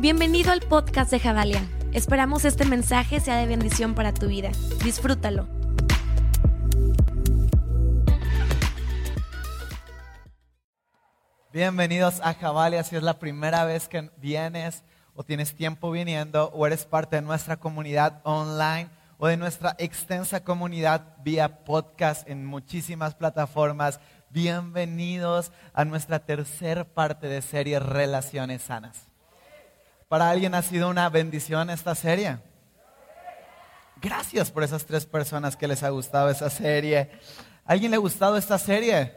Bienvenido al podcast de Javalia. Esperamos este mensaje sea de bendición para tu vida. Disfrútalo. Bienvenidos a Javalia. Si es la primera vez que vienes o tienes tiempo viniendo o eres parte de nuestra comunidad online o de nuestra extensa comunidad vía podcast en muchísimas plataformas, bienvenidos a nuestra tercera parte de serie Relaciones Sanas. ¿Para alguien ha sido una bendición esta serie? Gracias por esas tres personas que les ha gustado esa serie. ¿Alguien le ha gustado esta serie?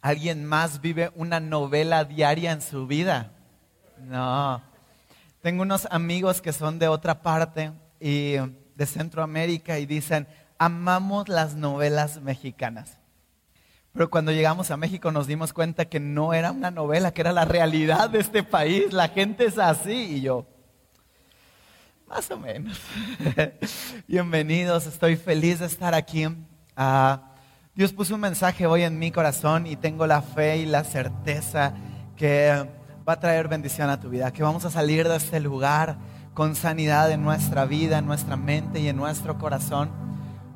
¿Alguien más vive una novela diaria en su vida? No. Tengo unos amigos que son de otra parte y de Centroamérica y dicen, amamos las novelas mexicanas. Pero cuando llegamos a México nos dimos cuenta que no era una novela, que era la realidad de este país. La gente es así y yo, más o menos. Bienvenidos, estoy feliz de estar aquí. Ah, Dios puso un mensaje hoy en mi corazón y tengo la fe y la certeza que va a traer bendición a tu vida, que vamos a salir de este lugar con sanidad en nuestra vida, en nuestra mente y en nuestro corazón.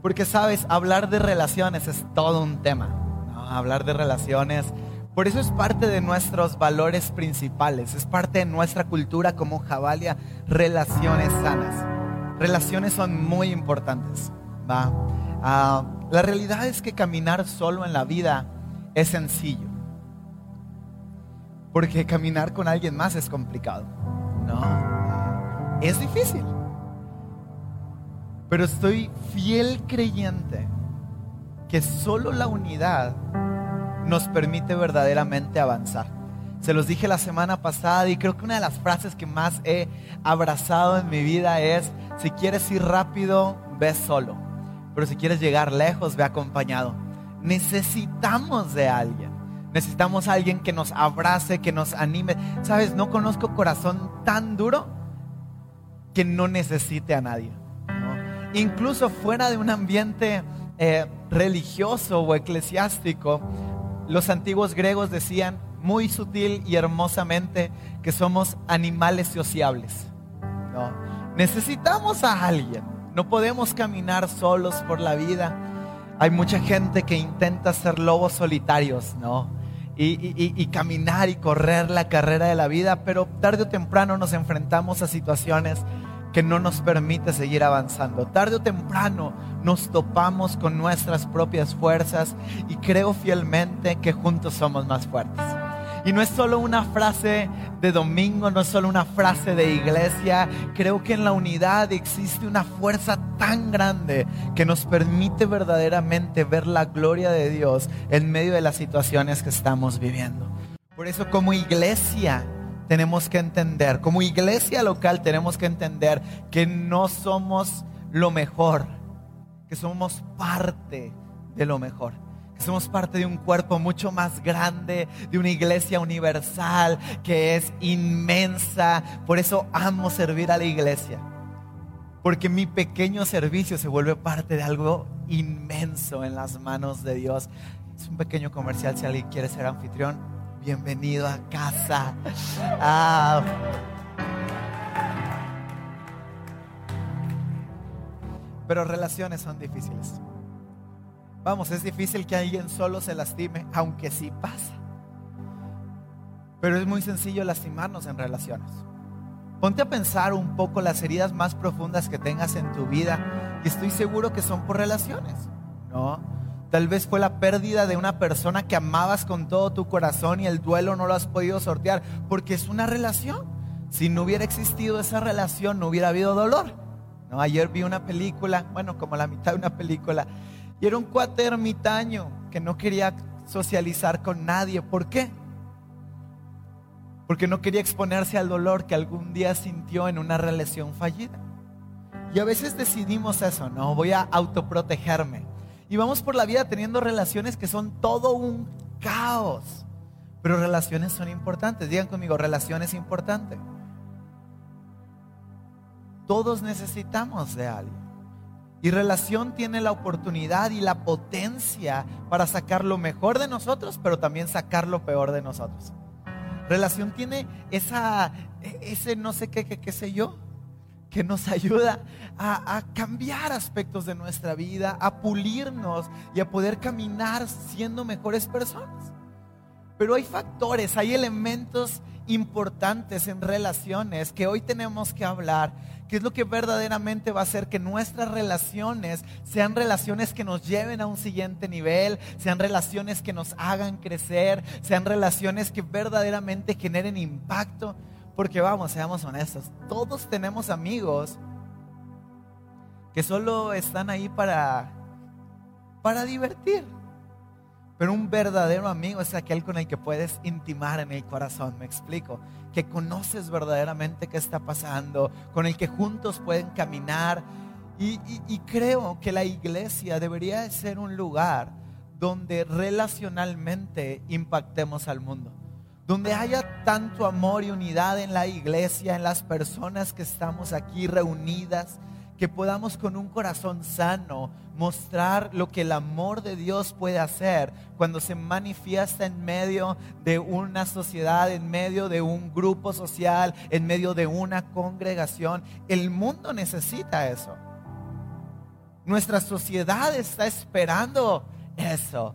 Porque sabes, hablar de relaciones es todo un tema. Hablar de relaciones, por eso es parte de nuestros valores principales, es parte de nuestra cultura como Jabalia, relaciones sanas. Relaciones son muy importantes. ¿va? Ah, la realidad es que caminar solo en la vida es sencillo. Porque caminar con alguien más es complicado. No, es difícil. Pero estoy fiel creyente que solo la unidad nos permite verdaderamente avanzar. Se los dije la semana pasada y creo que una de las frases que más he abrazado en mi vida es, si quieres ir rápido, ve solo. Pero si quieres llegar lejos, ve acompañado. Necesitamos de alguien. Necesitamos a alguien que nos abrace, que nos anime. Sabes, no conozco corazón tan duro que no necesite a nadie. Incluso fuera de un ambiente eh, religioso o eclesiástico, los antiguos griegos decían muy sutil y hermosamente que somos animales sociables. Necesitamos a alguien. No podemos caminar solos por la vida. Hay mucha gente que intenta ser lobos solitarios, ¿no? y, caminar y correr la carrera de la vida, pero tarde o temprano nos enfrentamos a situaciones que no nos permite seguir avanzando. Tarde o temprano nos topamos con nuestras propias fuerzas y creo fielmente que juntos somos más fuertes. Y no es solo una frase de domingo, no es solo una frase de iglesia. Creo que en la unidad existe una fuerza tan grande que nos permite verdaderamente ver la gloria de Dios en medio de las situaciones que estamos viviendo. Por eso como iglesia tenemos que entender, como iglesia local tenemos que entender que no somos lo mejor, que somos parte de lo mejor que somos parte de un cuerpo mucho más grande, de una iglesia universal que es inmensa. Por eso amo servir a la iglesia. Porque mi pequeño servicio se vuelve parte de algo inmenso en las manos de Dios. Es un pequeño comercial si alguien quiere ser anfitrión. Bienvenido a casa. Ah. Pero relaciones son difíciles. Vamos, es difícil que alguien solo se lastime, aunque sí pasa. Pero es muy sencillo lastimarnos en relaciones. Ponte a pensar un poco las heridas más profundas que tengas en tu vida y estoy seguro que son por relaciones, ¿no? Tal vez fue la pérdida de una persona que amabas con todo tu corazón y el duelo no lo has podido sortear porque es una relación. Si no hubiera existido esa relación, no hubiera habido dolor. ¿no? Ayer vi una película, bueno, como la mitad de una película, y era un cuate ermitaño que no quería socializar con nadie. ¿Por qué? Porque no quería exponerse al dolor que algún día sintió en una relación fallida. Y a veces decidimos eso, no, voy a autoprotegerme. Y vamos por la vida teniendo relaciones que son todo un caos. Pero relaciones son importantes. Digan conmigo, relaciones importantes. Todos necesitamos de alguien. Y relación tiene la oportunidad y la potencia para sacar lo mejor de nosotros, pero también sacar lo peor de nosotros. Relación tiene esa, e, ese no sé qué, qué, qué sé yo, que nos ayuda a, cambiar aspectos de nuestra vida, a pulirnos y a poder caminar siendo mejores personas. Pero hay factores, hay elementos importantes en relaciones que hoy tenemos que hablar, que es lo que verdaderamente va a hacer que nuestras relaciones sean relaciones que nos lleven a un siguiente nivel, sean relaciones que nos hagan crecer, sean relaciones que verdaderamente generen impacto. Porque vamos, seamos honestos, todos tenemos amigos que solo están ahí para, para divertir. Pero un verdadero amigo es aquel con el que puedes intimar en el corazón, me explico. Que conoces verdaderamente qué está pasando, con el que juntos pueden caminar. Y, y creo que la iglesia debería ser un lugar donde relacionalmente impactemos al mundo. Donde haya tanto amor y unidad en la iglesia, en las personas que estamos aquí reunidas que podamos con un corazón sano mostrar lo que el amor de Dios puede hacer cuando se manifiesta en medio de una sociedad, en medio de un grupo social, en medio de una congregación. El mundo necesita eso. Nuestra sociedad está esperando eso.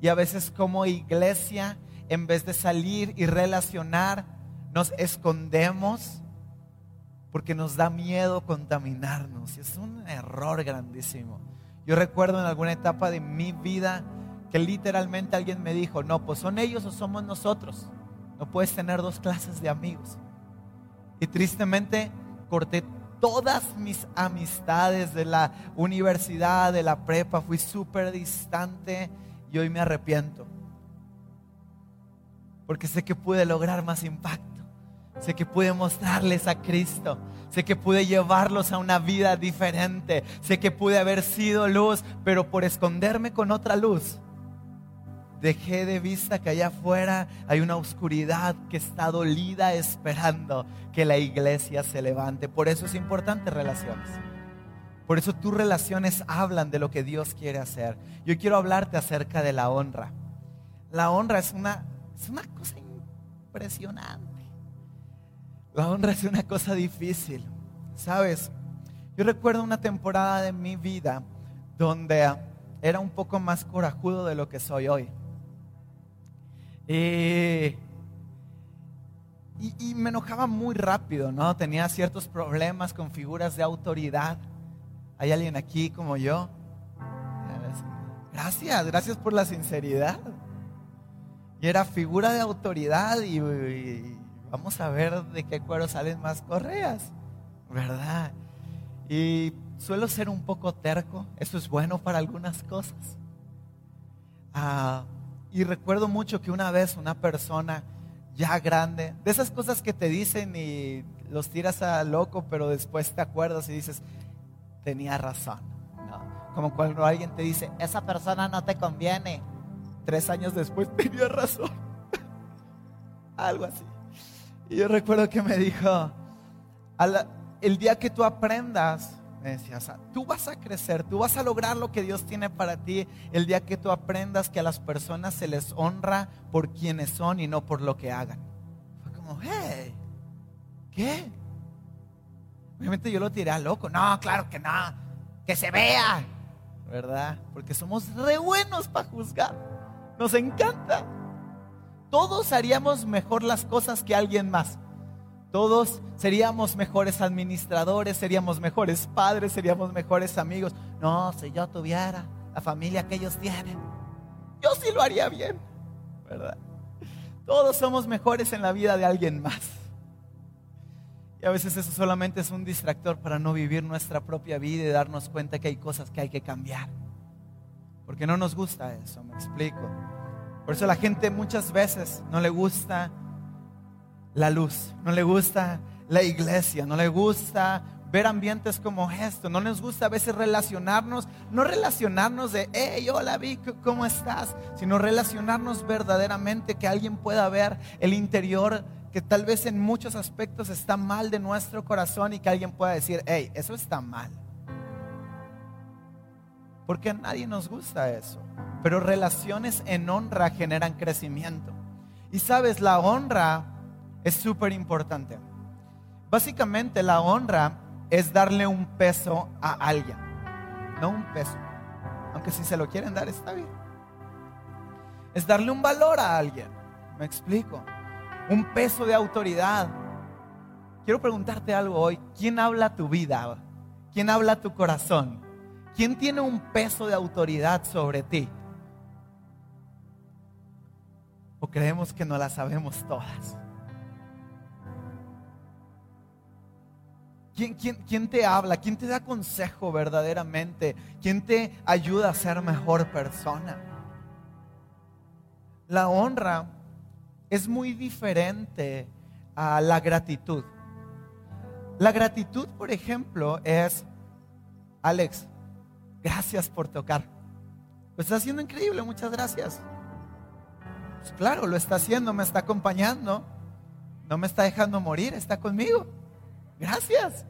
Y a veces como iglesia, en vez de salir y relacionar, nos escondemos porque nos da miedo contaminarnos. Es un error grandísimo. Yo recuerdo en alguna etapa de mi vida que literalmente alguien me dijo, no, pues son ellos o somos nosotros. No puedes tener dos clases de amigos. Y tristemente corté todas mis amistades de la universidad, de la prepa, fui súper distante y hoy me arrepiento. Porque sé que pude lograr más impacto. Sé que pude mostrarles a Cristo. Sé que pude llevarlos a una vida diferente. Sé que pude haber sido luz, pero por esconderme con otra luz, dejé de vista que allá afuera hay una oscuridad que está dolida esperando que la iglesia se levante. Por eso es importante relaciones. Por eso tus relaciones hablan de lo que Dios quiere hacer. Yo quiero hablarte acerca de la honra. La honra es una, es una cosa impresionante. La honra es una cosa difícil, ¿sabes? Yo recuerdo una temporada de mi vida donde era un poco más corajudo de lo que soy hoy. Y, y, me enojaba muy rápido, ¿no? Tenía ciertos problemas con figuras de autoridad. ¿Hay alguien aquí como yo? Gracias, gracias por la sinceridad. Y era figura de autoridad y, vamos a ver de qué cuero salen más correas, ¿verdad? Y suelo ser un poco terco, eso es bueno para algunas cosas. Ah, y recuerdo mucho que una vez una persona ya grande, de esas cosas que te dicen y los tiras a loco, pero después te acuerdas y dices, tenía razón. Como cuando alguien te dice, esa persona no te conviene. Tres años después tenía razón. Algo así. Y yo recuerdo que me dijo, el día que tú aprendas, me decía, tú vas a crecer, tú vas a lograr lo que Dios tiene para ti el día que tú aprendas que a las personas se les honra por quienes son y no por lo que hagan. Fue como, hey, ¿qué? Obviamente yo lo tiré a loco. No, claro que no, que se vea, ¿verdad? Porque somos re buenos para juzgar. Nos encanta todos haríamos mejor las cosas que alguien más. Todos seríamos mejores administradores, seríamos mejores padres, seríamos mejores amigos. No, si yo tuviera la familia que ellos tienen, yo sí lo haría bien, ¿verdad? Todos somos mejores en la vida de alguien más. Y a veces eso solamente es un distractor para no vivir nuestra propia vida y darnos cuenta que hay cosas que hay que cambiar. Porque no nos gusta eso, me explico. Por eso la gente muchas veces no le gusta la luz, no le gusta la iglesia, no le gusta ver ambientes como esto, no les gusta a veces relacionarnos, no relacionarnos de, hey, hola Vic, ¿cómo estás? Sino relacionarnos verdaderamente, que alguien pueda ver el interior que tal vez en muchos aspectos está mal de nuestro corazón y que alguien pueda decir, hey, eso está mal. Porque a nadie nos gusta eso. Pero relaciones en honra generan crecimiento. Y sabes, la honra es súper importante. Básicamente la honra es darle un peso a alguien, no un peso. Aunque si se lo quieren dar está bien. Es darle un valor a alguien. Me explico. Un peso de autoridad. Quiero preguntarte algo hoy. ¿Quién habla tu vida? ¿Quién habla tu corazón? ¿Quién tiene un peso de autoridad sobre ti? ¿O creemos que no la sabemos todas? ¿Quién, quién, te habla? ¿Quién te da consejo verdaderamente? ¿Quién te ayuda a ser mejor persona? La honra es muy diferente a la gratitud. La gratitud, por ejemplo, es, Alex, gracias por tocar. Lo está haciendo increíble, muchas gracias. Pues claro, lo está haciendo, me está acompañando, no me está dejando morir, está conmigo. Gracias.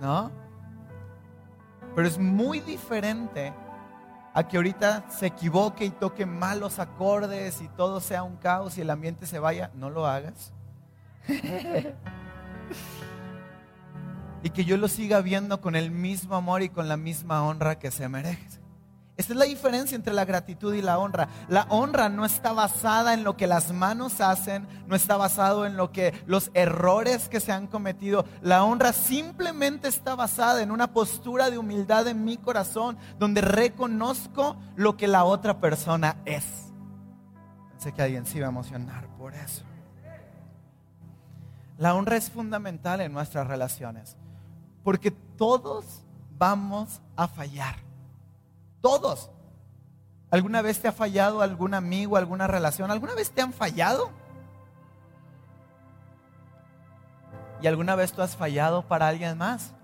¿No? Pero es muy diferente a que ahorita se equivoque y toque malos acordes y todo sea un caos y el ambiente se vaya. No lo hagas. y que yo lo siga viendo con el mismo amor y con la misma honra que se merece. Esta es la diferencia entre la gratitud y la honra. La honra no está basada en lo que las manos hacen, no está basado en lo que los errores que se han cometido. La honra simplemente está basada en una postura de humildad en mi corazón, donde reconozco lo que la otra persona es. Pensé que alguien se iba a emocionar por eso. La honra es fundamental en nuestras relaciones, porque todos vamos a fallar. Todos. ¿Alguna vez te ha fallado algún amigo, alguna relación? ¿Alguna vez te han fallado? ¿Y alguna vez tú has fallado para alguien más?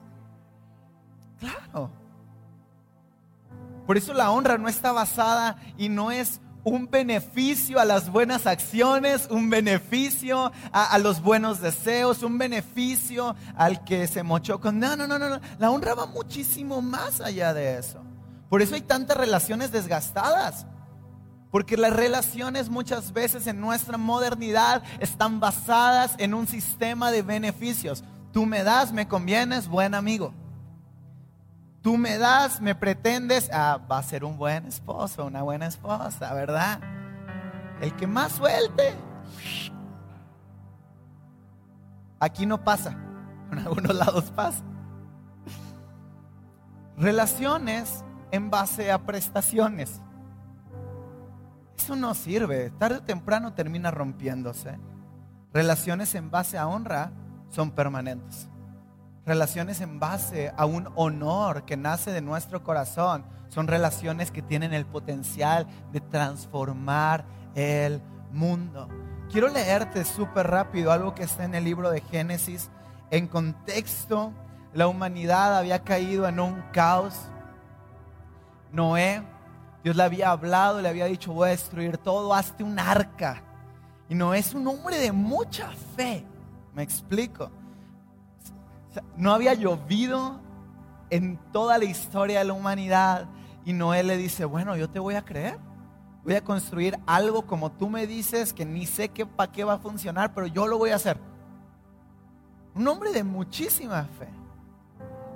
Claro. Por eso la honra no está basada y no es un beneficio a las buenas acciones, un beneficio a, los buenos deseos, un beneficio al que se mochó con... No, no, no, no. La honra va muchísimo más allá de eso. Por eso hay tantas relaciones desgastadas. Porque las relaciones muchas veces en nuestra modernidad están basadas en un sistema de beneficios. Tú me das, me convienes, buen amigo. Tú me das, me pretendes, ah, va a ser un buen esposo, una buena esposa, ¿verdad? El que más suelte. Aquí no pasa, en algunos lados pasa. Relaciones en base a prestaciones. Eso no sirve. Tarde o temprano termina rompiéndose. Relaciones en base a honra son permanentes. Relaciones en base a un honor que nace de nuestro corazón son relaciones que tienen el potencial de transformar el mundo. Quiero leerte súper rápido algo que está en el libro de Génesis. En contexto, la humanidad había caído en un caos Noé, Dios le había hablado, le había dicho, voy a destruir todo, hazte un arca. Y Noé es un hombre de mucha fe, me explico. No había llovido en toda la historia de la humanidad. Y Noé le dice, bueno, yo te voy a creer. Voy a construir algo como tú me dices, que ni sé qué, para qué va a funcionar, pero yo lo voy a hacer. Un hombre de muchísima fe.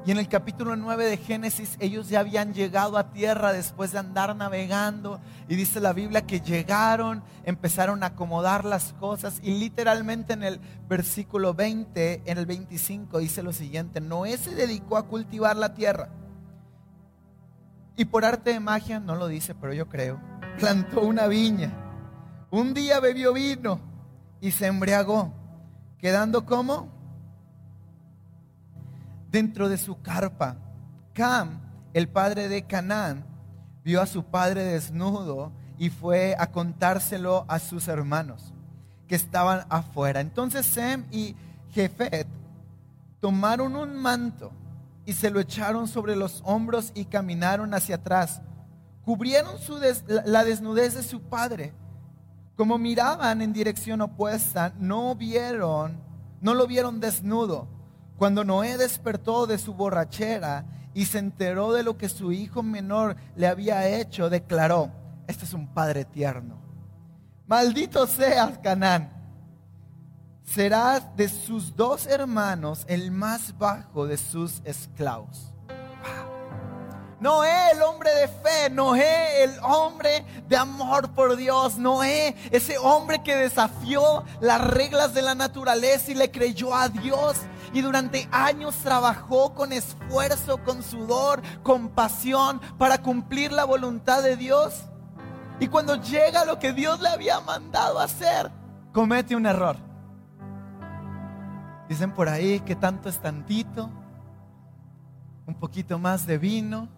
Y en el capítulo 9 de Génesis ellos ya habían llegado a tierra después de andar navegando. Y dice la Biblia que llegaron, empezaron a acomodar las cosas. Y literalmente en el versículo 20, en el 25 dice lo siguiente, Noé se dedicó a cultivar la tierra. Y por arte de magia, no lo dice, pero yo creo, plantó una viña. Un día bebió vino y se embriagó, quedando como dentro de su carpa. Cam, el padre de Canaán, vio a su padre desnudo y fue a contárselo a sus hermanos que estaban afuera. Entonces Sem y Jefet tomaron un manto y se lo echaron sobre los hombros y caminaron hacia atrás. Cubrieron su la desnudez de su padre. Como miraban en dirección opuesta, no vieron, no lo vieron desnudo cuando Noé despertó de su borrachera y se enteró de lo que su hijo menor le había hecho, declaró, este es un padre tierno. Maldito seas, Canaán. será de sus dos hermanos el más bajo de sus esclavos. Noé, el hombre de fe, Noé, el hombre de amor por Dios, Noé, ese hombre que desafió las reglas de la naturaleza y le creyó a Dios y durante años trabajó con esfuerzo, con sudor, con pasión para cumplir la voluntad de Dios. Y cuando llega lo que Dios le había mandado hacer, comete un error. Dicen por ahí que tanto es tantito, un poquito más de vino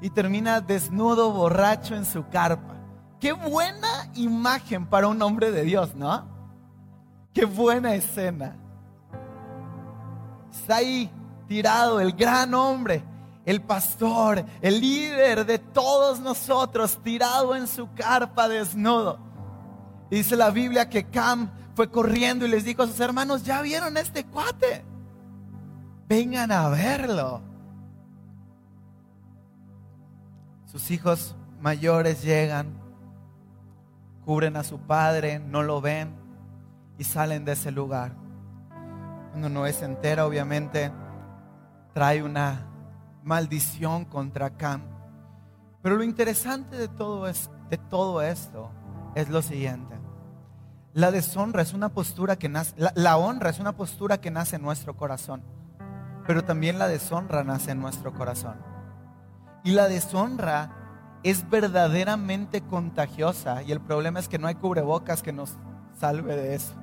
y termina desnudo, borracho en su carpa. Qué buena imagen para un hombre de Dios, ¿no? Qué buena escena. Está ahí tirado el gran hombre, el pastor, el líder de todos nosotros, tirado en su carpa desnudo. dice la Biblia que Cam fue corriendo y les dijo a sus hermanos, ¿ya vieron este cuate? Vengan a verlo. Sus hijos mayores llegan, cubren a su padre, no lo ven y salen de ese lugar. Cuando Noé se entera, obviamente, trae una maldición contra Cam. Pero lo interesante de todo, es, de todo esto es lo siguiente. La deshonra es una postura que nace, la honra es una postura que nace en nuestro corazón, pero también la deshonra nace en nuestro corazón. Y la deshonra es verdaderamente contagiosa. Y el problema es que no hay cubrebocas que nos salve de eso.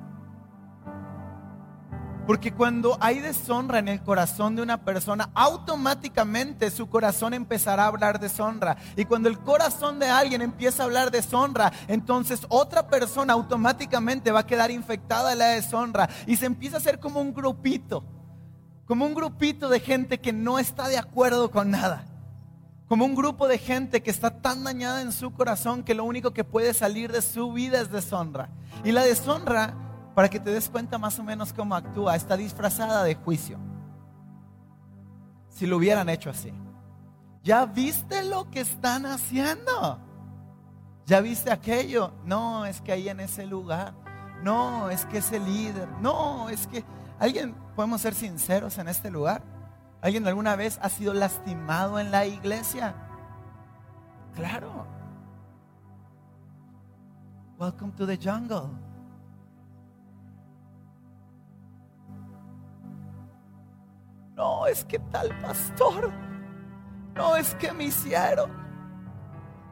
Porque cuando hay deshonra en el corazón de una persona, automáticamente su corazón empezará a hablar deshonra. Y cuando el corazón de alguien empieza a hablar deshonra, entonces otra persona automáticamente va a quedar infectada de la deshonra. Y se empieza a hacer como un grupito, como un grupito de gente que no está de acuerdo con nada como un grupo de gente que está tan dañada en su corazón que lo único que puede salir de su vida es deshonra. Y la deshonra, para que te des cuenta más o menos cómo actúa, está disfrazada de juicio. Si lo hubieran hecho así. ¿Ya viste lo que están haciendo? ¿Ya viste aquello? No, es que ahí en ese lugar. No, es que ese líder. No, es que alguien, podemos ser sinceros en este lugar. ¿Alguien alguna vez ha sido lastimado en la iglesia? Claro. Welcome to the jungle. No, es que tal pastor. No, es que me hicieron.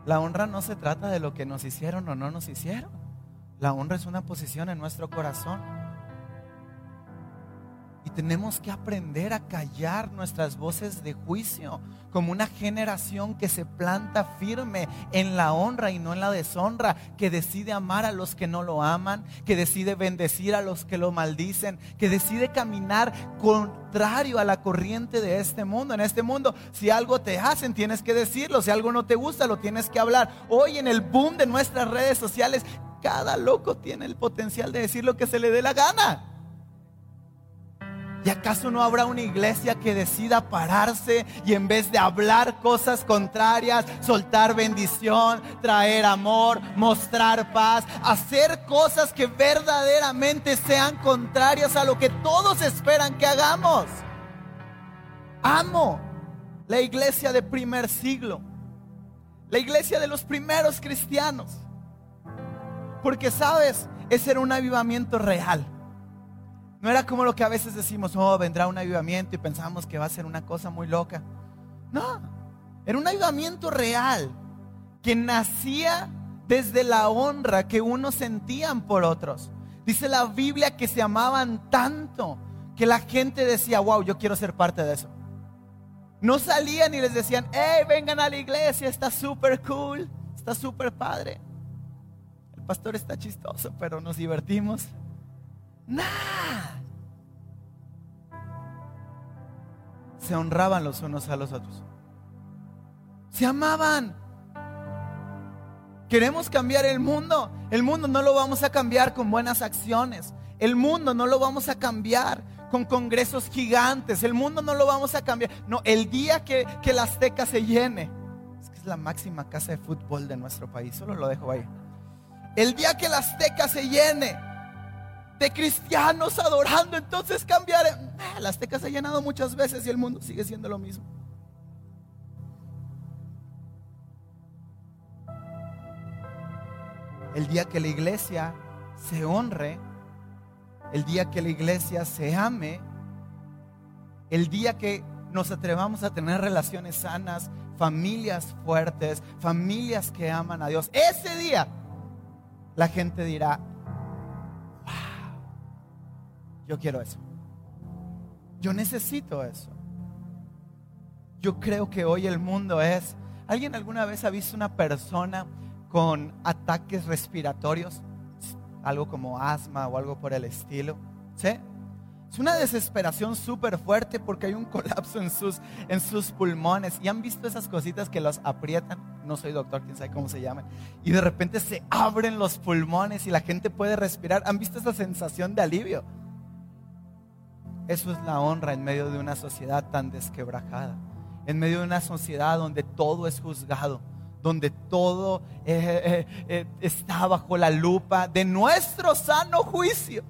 La honra no se trata de lo que nos hicieron o no nos hicieron. La honra es una posición en nuestro corazón. Y tenemos que aprender a callar nuestras voces de juicio como una generación que se planta firme en la honra y no en la deshonra, que decide amar a los que no lo aman, que decide bendecir a los que lo maldicen, que decide caminar contrario a la corriente de este mundo. En este mundo, si algo te hacen, tienes que decirlo, si algo no te gusta, lo tienes que hablar. Hoy en el boom de nuestras redes sociales, cada loco tiene el potencial de decir lo que se le dé la gana. ¿Y acaso no habrá una iglesia que decida pararse y en vez de hablar cosas contrarias, soltar bendición, traer amor, mostrar paz, hacer cosas que verdaderamente sean contrarias a lo que todos esperan que hagamos? Amo la iglesia de primer siglo, la iglesia de los primeros cristianos, porque sabes, ese era un avivamiento real. No era como lo que a veces decimos, oh, vendrá un avivamiento y pensamos que va a ser una cosa muy loca. No, era un avivamiento real que nacía desde la honra que unos sentían por otros. Dice la Biblia que se amaban tanto que la gente decía, wow, yo quiero ser parte de eso. No salían y les decían, hey, vengan a la iglesia, está súper cool, está súper padre. El pastor está chistoso, pero nos divertimos. Nada. Se honraban los unos a los otros. Se amaban. Queremos cambiar el mundo. El mundo no lo vamos a cambiar con buenas acciones. El mundo no lo vamos a cambiar con congresos gigantes. El mundo no lo vamos a cambiar. No, el día que, que la Azteca se llene. Es que es la máxima casa de fútbol de nuestro país. Solo lo dejo ahí. El día que la Azteca se llene de cristianos adorando, entonces cambiar. Ah, la Azteca se ha llenado muchas veces y el mundo sigue siendo lo mismo. El día que la iglesia se honre, el día que la iglesia se ame, el día que nos atrevamos a tener relaciones sanas, familias fuertes, familias que aman a Dios, ese día la gente dirá, yo quiero eso. Yo necesito eso. Yo creo que hoy el mundo es... ¿Alguien alguna vez ha visto una persona con ataques respiratorios? Algo como asma o algo por el estilo. ¿Sí? Es una desesperación súper fuerte porque hay un colapso en sus, en sus pulmones. ¿Y han visto esas cositas que los aprietan? No soy doctor, quién sabe cómo se llaman. Y de repente se abren los pulmones y la gente puede respirar. ¿Han visto esa sensación de alivio? Eso es la honra en medio de una sociedad tan desquebrajada. En medio de una sociedad donde todo es juzgado. Donde todo eh, eh, eh, está bajo la lupa de nuestro sano juicio.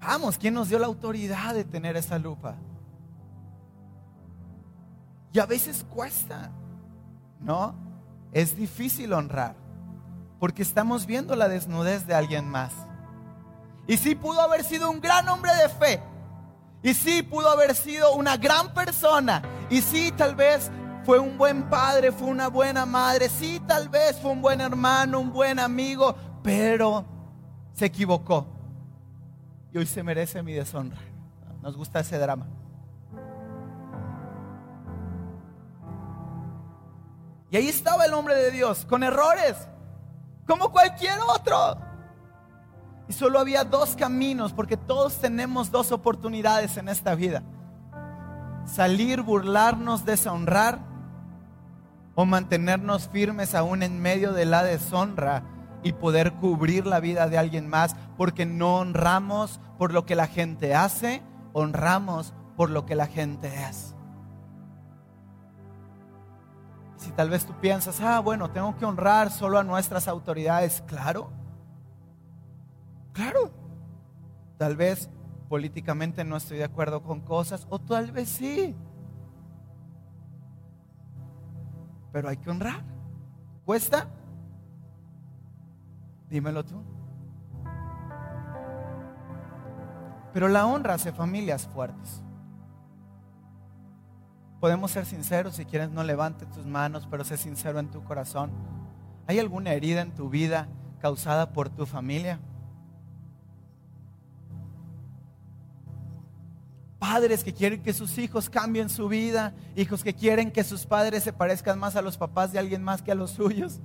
Vamos, ¿quién nos dio la autoridad de tener esa lupa? Y a veces cuesta, ¿no? Es difícil honrar, porque estamos viendo la desnudez de alguien más. Y sí pudo haber sido un gran hombre de fe. Y sí pudo haber sido una gran persona. Y sí tal vez fue un buen padre, fue una buena madre. Sí tal vez fue un buen hermano, un buen amigo. Pero se equivocó y hoy se merece mi deshonra. Nos gusta ese drama. Y ahí estaba el hombre de Dios, con errores, como cualquier otro. Solo había dos caminos, porque todos tenemos dos oportunidades en esta vida. Salir, burlarnos, deshonrar, o mantenernos firmes aún en medio de la deshonra y poder cubrir la vida de alguien más, porque no honramos por lo que la gente hace, honramos por lo que la gente es. Si tal vez tú piensas, ah, bueno, tengo que honrar solo a nuestras autoridades, claro, tal vez políticamente no estoy de acuerdo con cosas, o tal vez sí, pero hay que honrar. ¿Cuesta? Dímelo tú. Pero la honra hace familias fuertes. Podemos ser sinceros, si quieres no levante tus manos, pero sé sincero en tu corazón. ¿Hay alguna herida en tu vida causada por tu familia? Padres que quieren que sus hijos cambien su vida, hijos que quieren que sus padres se parezcan más a los papás de alguien más que a los suyos.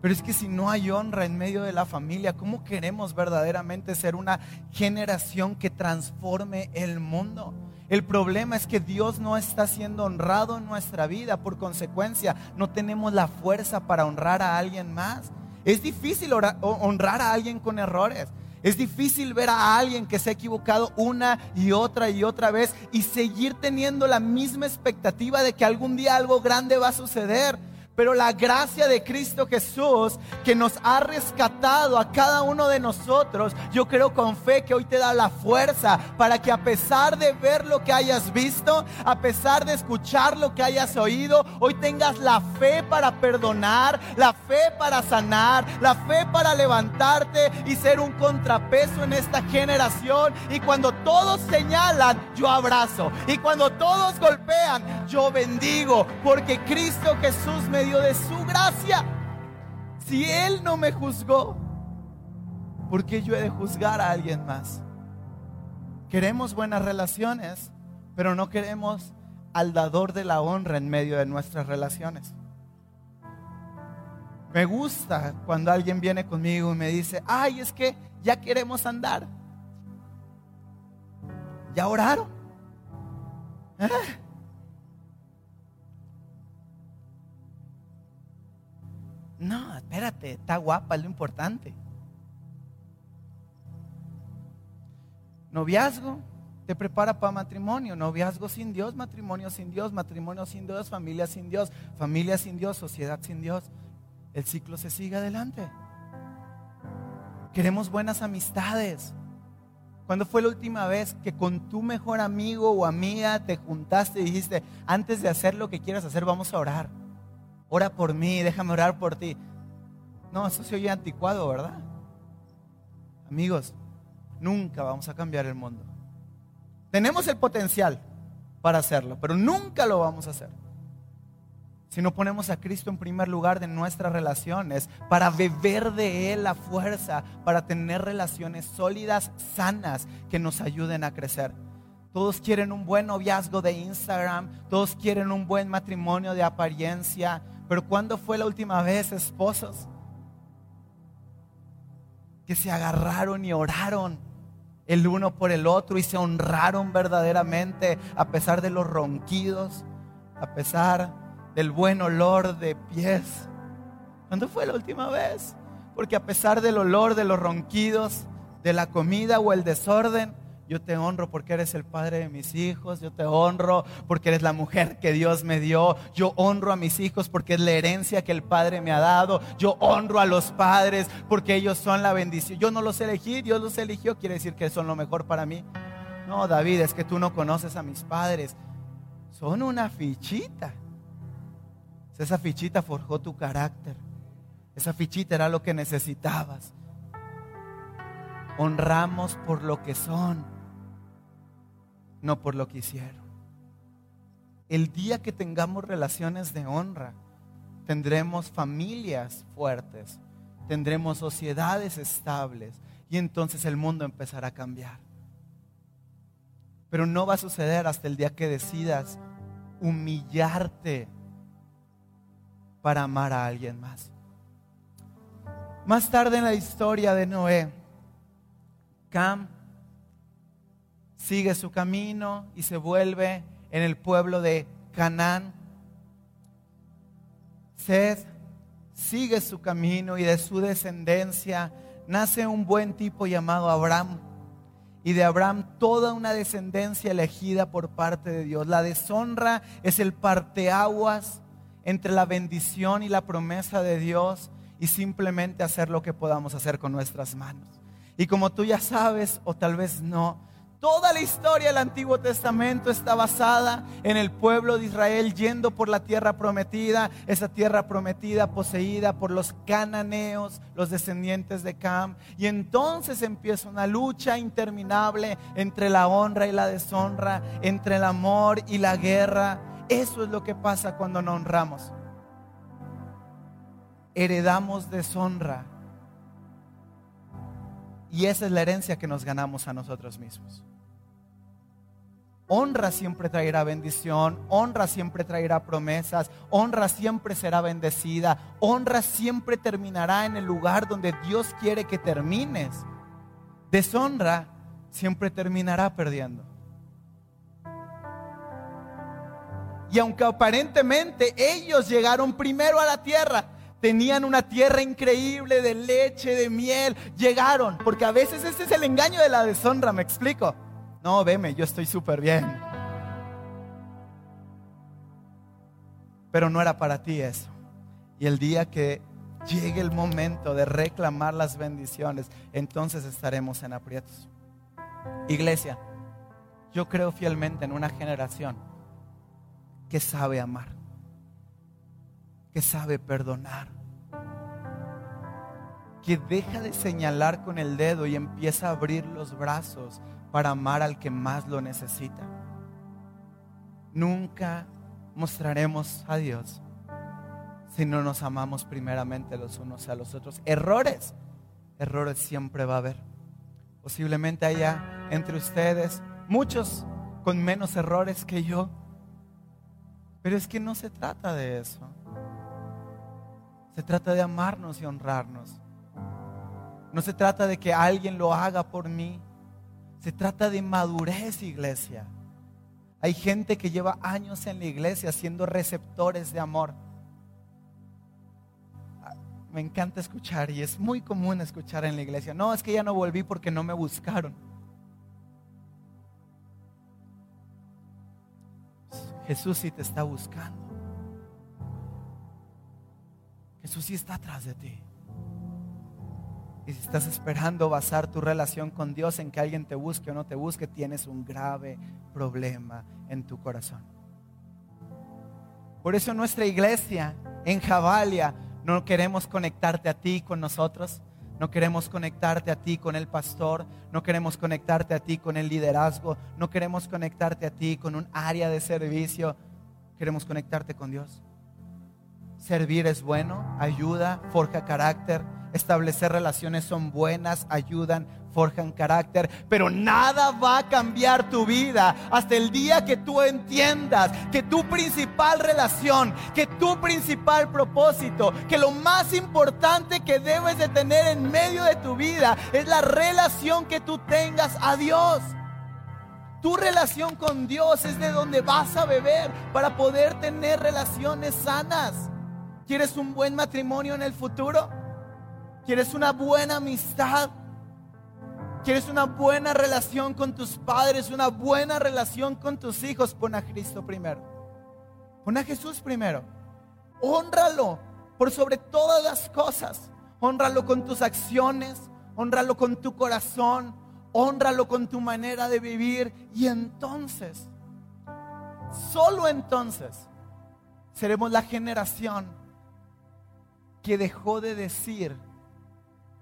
Pero es que si no hay honra en medio de la familia, ¿cómo queremos verdaderamente ser una generación que transforme el mundo? El problema es que Dios no está siendo honrado en nuestra vida. Por consecuencia, no tenemos la fuerza para honrar a alguien más. Es difícil honrar a alguien con errores. Es difícil ver a alguien que se ha equivocado una y otra y otra vez y seguir teniendo la misma expectativa de que algún día algo grande va a suceder. Pero la gracia de Cristo Jesús que nos ha rescatado a cada uno de nosotros, yo creo con fe que hoy te da la fuerza para que a pesar de ver lo que hayas visto, a pesar de escuchar lo que hayas oído, hoy tengas la fe para perdonar, la fe para sanar, la fe para levantarte y ser un contrapeso en esta generación. Y cuando todos señalan, yo abrazo. Y cuando todos golpean, yo bendigo. Porque Cristo Jesús me de su gracia. Si Él no me juzgó, ¿por qué yo he de juzgar a alguien más? Queremos buenas relaciones, pero no queremos al dador de la honra en medio de nuestras relaciones. Me gusta cuando alguien viene conmigo y me dice, ay, es que ya queremos andar. ¿Ya oraron? ¿Eh? No, espérate, está guapa, es lo importante. Noviazgo te prepara para matrimonio. Noviazgo sin Dios, matrimonio sin Dios, matrimonio sin Dios, familia sin Dios, familia sin Dios, sociedad sin Dios. El ciclo se sigue adelante. Queremos buenas amistades. ¿Cuándo fue la última vez que con tu mejor amigo o amiga te juntaste y dijiste, antes de hacer lo que quieras hacer, vamos a orar? Ora por mí, déjame orar por ti. No, eso se oye anticuado, ¿verdad? Amigos, nunca vamos a cambiar el mundo. Tenemos el potencial para hacerlo, pero nunca lo vamos a hacer. Si no ponemos a Cristo en primer lugar de nuestras relaciones, para beber de Él la fuerza, para tener relaciones sólidas, sanas, que nos ayuden a crecer. Todos quieren un buen noviazgo de Instagram, todos quieren un buen matrimonio de apariencia, pero ¿cuándo fue la última vez, esposos, que se agarraron y oraron el uno por el otro y se honraron verdaderamente a pesar de los ronquidos, a pesar del buen olor de pies? ¿Cuándo fue la última vez? Porque a pesar del olor de los ronquidos, de la comida o el desorden, yo te honro porque eres el padre de mis hijos. Yo te honro porque eres la mujer que Dios me dio. Yo honro a mis hijos porque es la herencia que el Padre me ha dado. Yo honro a los padres porque ellos son la bendición. Yo no los elegí, Dios los eligió. Quiere decir que son lo mejor para mí. No, David, es que tú no conoces a mis padres. Son una fichita. Esa fichita forjó tu carácter. Esa fichita era lo que necesitabas. Honramos por lo que son no por lo que hicieron. El día que tengamos relaciones de honra, tendremos familias fuertes, tendremos sociedades estables y entonces el mundo empezará a cambiar. Pero no va a suceder hasta el día que decidas humillarte para amar a alguien más. Más tarde en la historia de Noé, Cam sigue su camino y se vuelve en el pueblo de Canaán. Seth sigue su camino y de su descendencia nace un buen tipo llamado Abraham. Y de Abraham toda una descendencia elegida por parte de Dios. La deshonra es el parteaguas entre la bendición y la promesa de Dios y simplemente hacer lo que podamos hacer con nuestras manos. Y como tú ya sabes, o tal vez no, Toda la historia del Antiguo Testamento está basada en el pueblo de Israel yendo por la tierra prometida, esa tierra prometida poseída por los cananeos, los descendientes de Cam. Y entonces empieza una lucha interminable entre la honra y la deshonra, entre el amor y la guerra. Eso es lo que pasa cuando no honramos. Heredamos deshonra y esa es la herencia que nos ganamos a nosotros mismos. Honra siempre traerá bendición, honra siempre traerá promesas, honra siempre será bendecida, honra siempre terminará en el lugar donde Dios quiere que termines. Deshonra siempre terminará perdiendo. Y aunque aparentemente ellos llegaron primero a la tierra, tenían una tierra increíble de leche, de miel, llegaron, porque a veces este es el engaño de la deshonra, me explico. No, veme, yo estoy súper bien. Pero no era para ti eso. Y el día que llegue el momento de reclamar las bendiciones, entonces estaremos en aprietos. Iglesia, yo creo fielmente en una generación que sabe amar que sabe perdonar, que deja de señalar con el dedo y empieza a abrir los brazos para amar al que más lo necesita. Nunca mostraremos a Dios si no nos amamos primeramente los unos a los otros. Errores, errores siempre va a haber. Posiblemente haya entre ustedes muchos con menos errores que yo, pero es que no se trata de eso. Se trata de amarnos y honrarnos. No se trata de que alguien lo haga por mí. Se trata de madurez, iglesia. Hay gente que lleva años en la iglesia siendo receptores de amor. Ah, me encanta escuchar y es muy común escuchar en la iglesia. No, es que ya no volví porque no me buscaron. Jesús sí te está buscando. Jesús sí está atrás de ti. Y si estás esperando basar tu relación con Dios en que alguien te busque o no te busque, tienes un grave problema en tu corazón. Por eso nuestra iglesia en Javalia no queremos conectarte a ti con nosotros, no queremos conectarte a ti con el pastor, no queremos conectarte a ti con el liderazgo, no queremos conectarte a ti con un área de servicio, queremos conectarte con Dios. Servir es bueno, ayuda, forja carácter, establecer relaciones son buenas, ayudan, forjan carácter, pero nada va a cambiar tu vida hasta el día que tú entiendas que tu principal relación, que tu principal propósito, que lo más importante que debes de tener en medio de tu vida es la relación que tú tengas a Dios. Tu relación con Dios es de donde vas a beber para poder tener relaciones sanas. ¿Quieres un buen matrimonio en el futuro? ¿Quieres una buena amistad? ¿Quieres una buena relación con tus padres? ¿Una buena relación con tus hijos? Pon a Cristo primero. Pon a Jesús primero. Honralo por sobre todas las cosas. Honralo con tus acciones. Honralo con tu corazón. Honralo con tu manera de vivir. Y entonces, solo entonces, seremos la generación que dejó de decir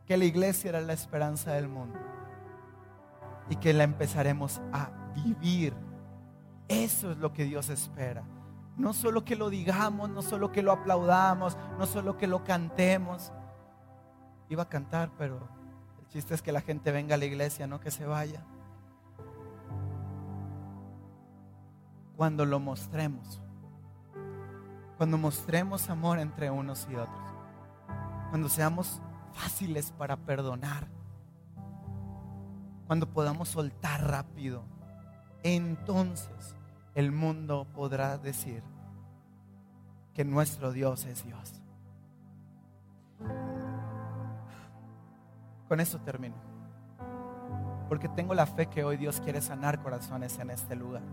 que la iglesia era la esperanza del mundo y que la empezaremos a vivir. Eso es lo que Dios espera. No solo que lo digamos, no solo que lo aplaudamos, no solo que lo cantemos. Iba a cantar, pero el chiste es que la gente venga a la iglesia, no que se vaya. Cuando lo mostremos, cuando mostremos amor entre unos y otros cuando seamos fáciles para perdonar, cuando podamos soltar rápido, entonces el mundo podrá decir que nuestro Dios es Dios. Con eso termino. Porque tengo la fe que hoy Dios quiere sanar corazones en este lugar.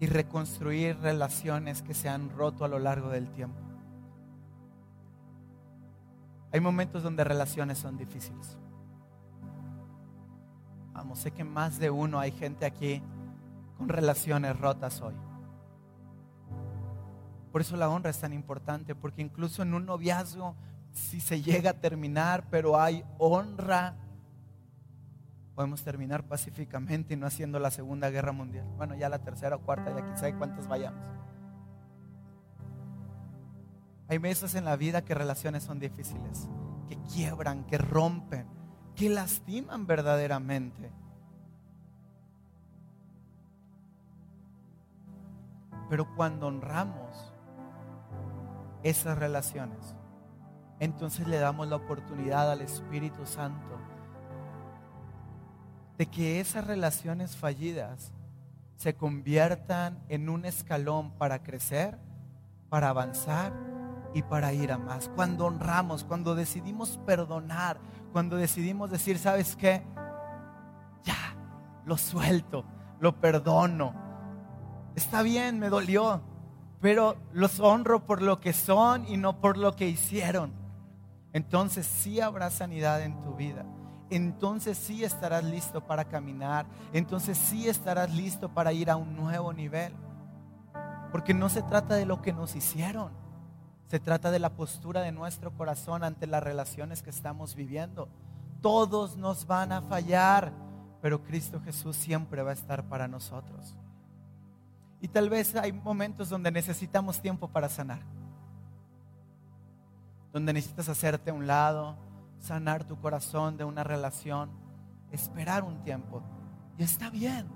Y reconstruir relaciones que se han roto a lo largo del tiempo. Hay momentos donde relaciones son difíciles. Vamos, sé que más de uno hay gente aquí con relaciones rotas hoy. Por eso la honra es tan importante, porque incluso en un noviazgo, si se llega a terminar, pero hay honra, podemos terminar pacíficamente y no haciendo la Segunda Guerra Mundial. Bueno, ya la tercera o cuarta, ya quién sabe cuántos vayamos. Hay meses en la vida que relaciones son difíciles, que quiebran, que rompen, que lastiman verdaderamente. Pero cuando honramos esas relaciones, entonces le damos la oportunidad al Espíritu Santo de que esas relaciones fallidas se conviertan en un escalón para crecer, para avanzar y para ir a más. Cuando honramos, cuando decidimos perdonar, cuando decidimos decir, ¿sabes qué? Ya, lo suelto, lo perdono. Está bien, me dolió, pero los honro por lo que son y no por lo que hicieron. Entonces sí habrá sanidad en tu vida. Entonces sí estarás listo para caminar. Entonces sí estarás listo para ir a un nuevo nivel. Porque no se trata de lo que nos hicieron se trata de la postura de nuestro corazón ante las relaciones que estamos viviendo. Todos nos van a fallar, pero Cristo Jesús siempre va a estar para nosotros. Y tal vez hay momentos donde necesitamos tiempo para sanar. Donde necesitas hacerte a un lado, sanar tu corazón de una relación, esperar un tiempo. Y está bien.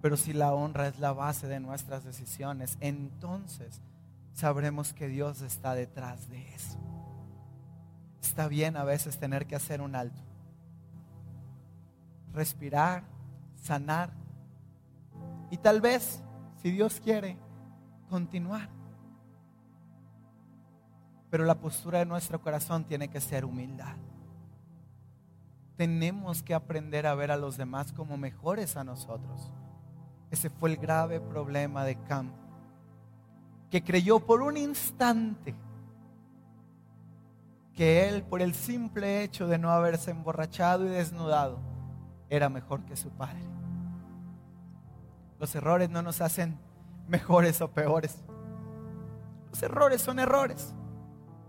Pero si la honra es la base de nuestras decisiones, entonces sabremos que Dios está detrás de eso. Está bien a veces tener que hacer un alto. Respirar, sanar. Y tal vez, si Dios quiere, continuar. Pero la postura de nuestro corazón tiene que ser humildad. Tenemos que aprender a ver a los demás como mejores a nosotros. Ese fue el grave problema de Cam, que creyó por un instante que él, por el simple hecho de no haberse emborrachado y desnudado, era mejor que su padre. Los errores no nos hacen mejores o peores. Los errores son errores.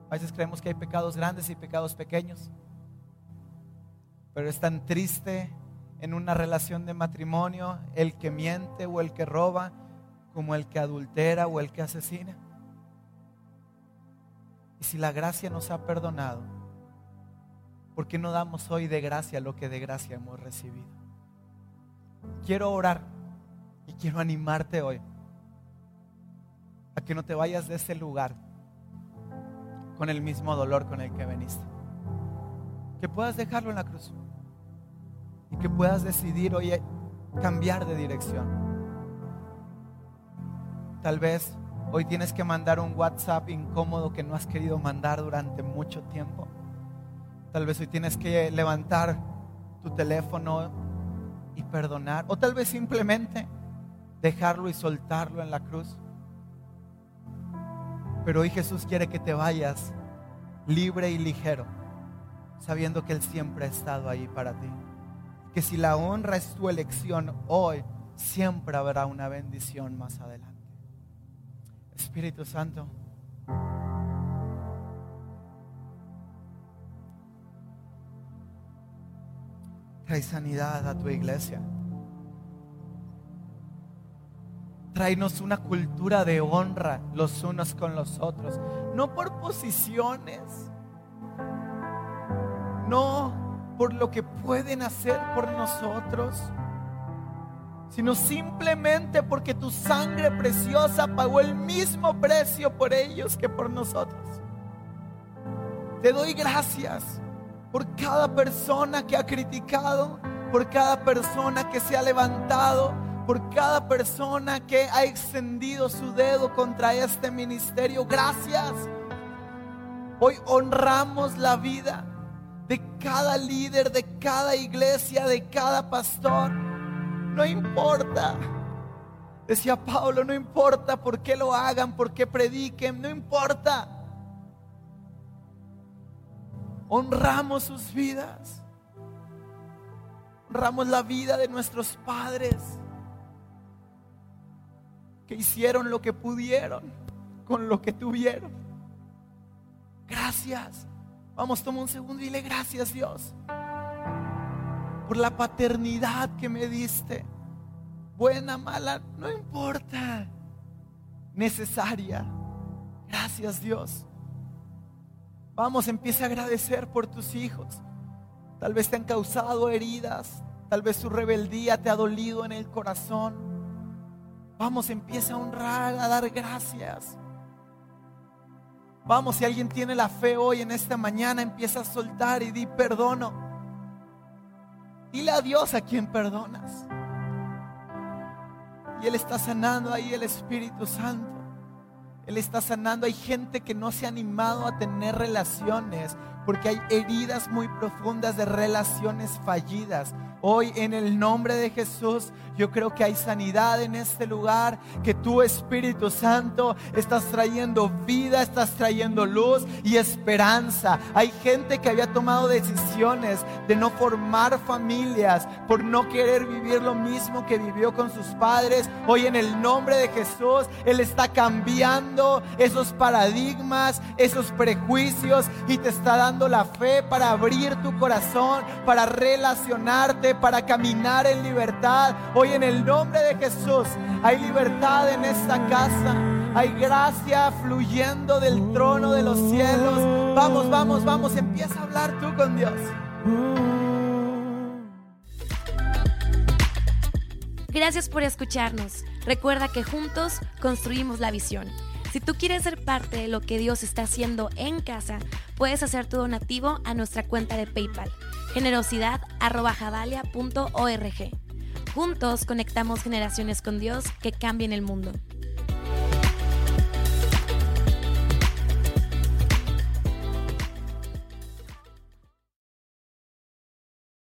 A veces creemos que hay pecados grandes y pecados pequeños. Pero es tan triste en una relación de matrimonio el que miente o el que roba como el que adultera o el que asesina. Y si la gracia nos ha perdonado, ¿por qué no damos hoy de gracia lo que de gracia hemos recibido? Quiero orar y quiero animarte hoy a que no te vayas de ese lugar con el mismo dolor con el que veniste. Que puedas dejarlo en la cruz y que puedas decidir hoy cambiar de dirección. Tal vez hoy tienes que mandar un WhatsApp incómodo que no has querido mandar durante mucho tiempo. Tal vez hoy tienes que levantar tu teléfono y perdonar. O tal vez simplemente dejarlo y soltarlo en la cruz. Pero hoy Jesús quiere que te vayas libre y ligero, sabiendo que Él siempre ha estado ahí para ti que si la honra es tu elección hoy, siempre habrá una bendición más adelante. Espíritu Santo. Trae sanidad a tu iglesia. Tráenos una cultura de honra los unos con los otros. No por posiciones. No por lo que pueden hacer por nosotros, sino simplemente porque tu sangre preciosa pagó el mismo precio por ellos que por nosotros. Te doy gracias por cada persona que ha criticado, por cada persona que se ha levantado, por cada persona que ha extendido su dedo contra este ministerio. Gracias. Hoy honramos la vida de cada líder, de cada iglesia, de cada pastor. No importa. Decía Pablo, no importa por qué lo hagan, por qué prediquen, no importa. Honramos sus vidas. Honramos la vida de nuestros padres que hicieron lo que pudieron con lo que tuvieron. Gracias. Vamos, toma un segundo y dile gracias Dios por la paternidad que me diste. Buena, mala, no importa. Necesaria. Gracias Dios. Vamos, empieza a agradecer por tus hijos. Tal vez te han causado heridas. Tal vez su rebeldía te ha dolido en el corazón. Vamos, empieza a honrar, a dar gracias. Vamos, si alguien tiene la fe hoy en esta mañana, empieza a soltar y di perdono. Dile a Dios a quien perdonas. Y Él está sanando ahí el Espíritu Santo. Él está sanando. Hay gente que no se ha animado a tener relaciones porque hay heridas muy profundas de relaciones fallidas. Hoy en el nombre de Jesús yo creo que hay sanidad en este lugar, que tu Espíritu Santo estás trayendo vida, estás trayendo luz y esperanza. Hay gente que había tomado decisiones de no formar familias por no querer vivir lo mismo que vivió con sus padres. Hoy en el nombre de Jesús Él está cambiando esos paradigmas, esos prejuicios y te está dando la fe para abrir tu corazón, para relacionarte para caminar en libertad. Hoy en el nombre de Jesús hay libertad en esta casa. Hay gracia fluyendo del trono de los cielos. Vamos, vamos, vamos. Empieza a hablar tú con Dios. Gracias por escucharnos. Recuerda que juntos construimos la visión. Si tú quieres ser parte de lo que Dios está haciendo en casa, puedes hacer tu donativo a nuestra cuenta de PayPal generosidad.javalia.org. Juntos conectamos generaciones con Dios que cambien el mundo.